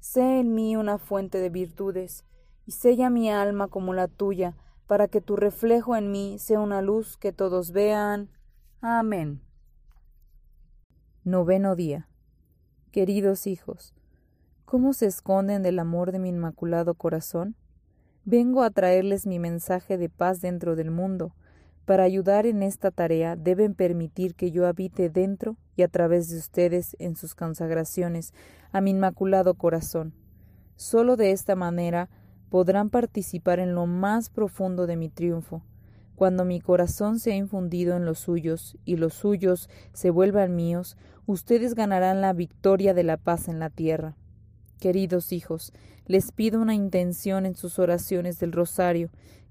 Sé en mí una fuente de virtudes, y sella mi alma como la tuya, para que tu reflejo en mí sea una luz que todos vean. Amén. Noveno día. Queridos hijos, ¿Cómo se esconden del amor de mi inmaculado corazón? Vengo a traerles mi mensaje de paz dentro del mundo. Para ayudar en esta tarea deben permitir que yo habite dentro y a través de ustedes en sus consagraciones a mi inmaculado corazón. Solo de esta manera podrán participar en lo más profundo de mi triunfo. Cuando mi corazón sea infundido en los suyos y los suyos se vuelvan míos, ustedes ganarán la victoria de la paz en la tierra. Queridos hijos, les pido una intención en sus oraciones del rosario,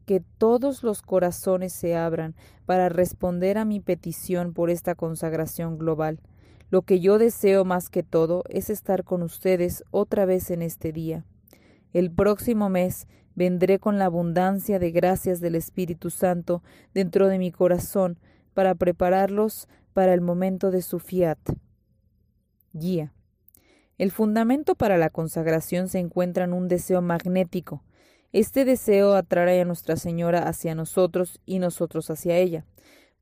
que todos los corazones se abran para responder a mi petición por esta consagración global. Lo que yo deseo más que todo es estar con ustedes otra vez en este día. El próximo mes vendré con la abundancia de gracias del Espíritu Santo dentro de mi corazón para prepararlos para el momento de su fiat. Guía. El fundamento para la consagración se encuentra en un deseo magnético. Este deseo atrae a Nuestra Señora hacia nosotros y nosotros hacia ella.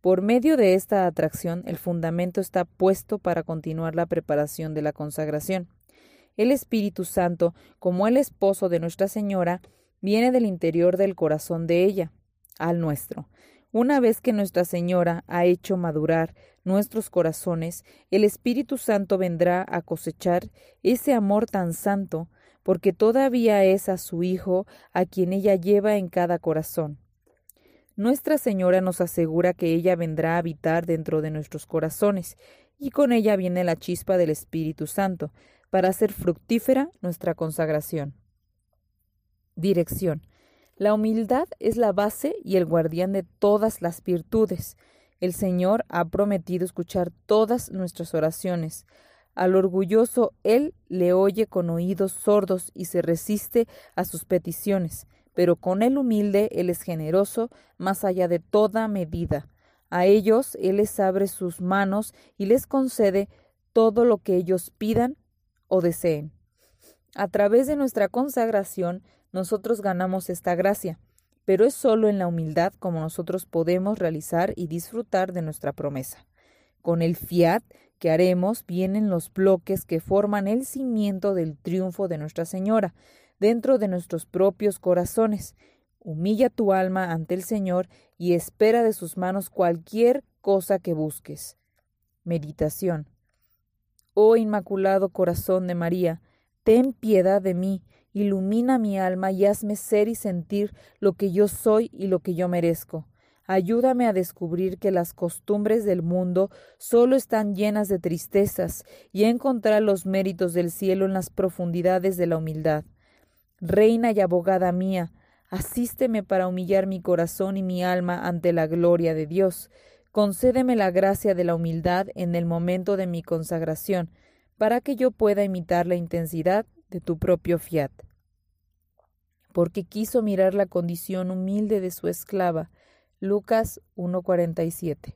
Por medio de esta atracción, el fundamento está puesto para continuar la preparación de la consagración. El Espíritu Santo, como el esposo de Nuestra Señora, viene del interior del corazón de ella, al nuestro. Una vez que Nuestra Señora ha hecho madurar nuestros corazones, el Espíritu Santo vendrá a cosechar ese amor tan santo, porque todavía es a su Hijo a quien ella lleva en cada corazón. Nuestra Señora nos asegura que ella vendrá a habitar dentro de nuestros corazones, y con ella viene la chispa del Espíritu Santo, para hacer fructífera nuestra consagración. Dirección. La humildad es la base y el guardián de todas las virtudes. El Señor ha prometido escuchar todas nuestras oraciones. Al orgulloso Él le oye con oídos sordos y se resiste a sus peticiones, pero con el humilde Él es generoso más allá de toda medida. A ellos Él les abre sus manos y les concede todo lo que ellos pidan o deseen. A través de nuestra consagración nosotros ganamos esta gracia, pero es solo en la humildad como nosotros podemos realizar y disfrutar de nuestra promesa. Con el fiat que haremos vienen los bloques que forman el cimiento del triunfo de Nuestra Señora dentro de nuestros propios corazones. Humilla tu alma ante el Señor y espera de sus manos cualquier cosa que busques. Meditación. Oh Inmaculado Corazón de María, ten piedad de mí Ilumina mi alma y hazme ser y sentir lo que yo soy y lo que yo merezco. Ayúdame a descubrir que las costumbres del mundo solo están llenas de tristezas y a encontrar los méritos del cielo en las profundidades de la humildad. Reina y abogada mía, asísteme para humillar mi corazón y mi alma ante la gloria de Dios. Concédeme la gracia de la humildad en el momento de mi consagración, para que yo pueda imitar la intensidad de tu propio fiat. Porque quiso mirar la condición humilde de su esclava. Lucas 1:47.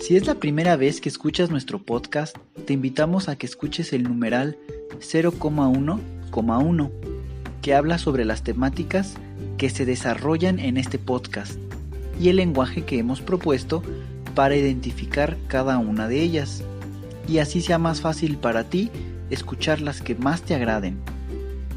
Si es la primera vez que escuchas nuestro podcast, te invitamos a que escuches el numeral 0,1,1, que habla sobre las temáticas que se desarrollan en este podcast y el lenguaje que hemos propuesto para identificar cada una de ellas, y así sea más fácil para ti escuchar las que más te agraden.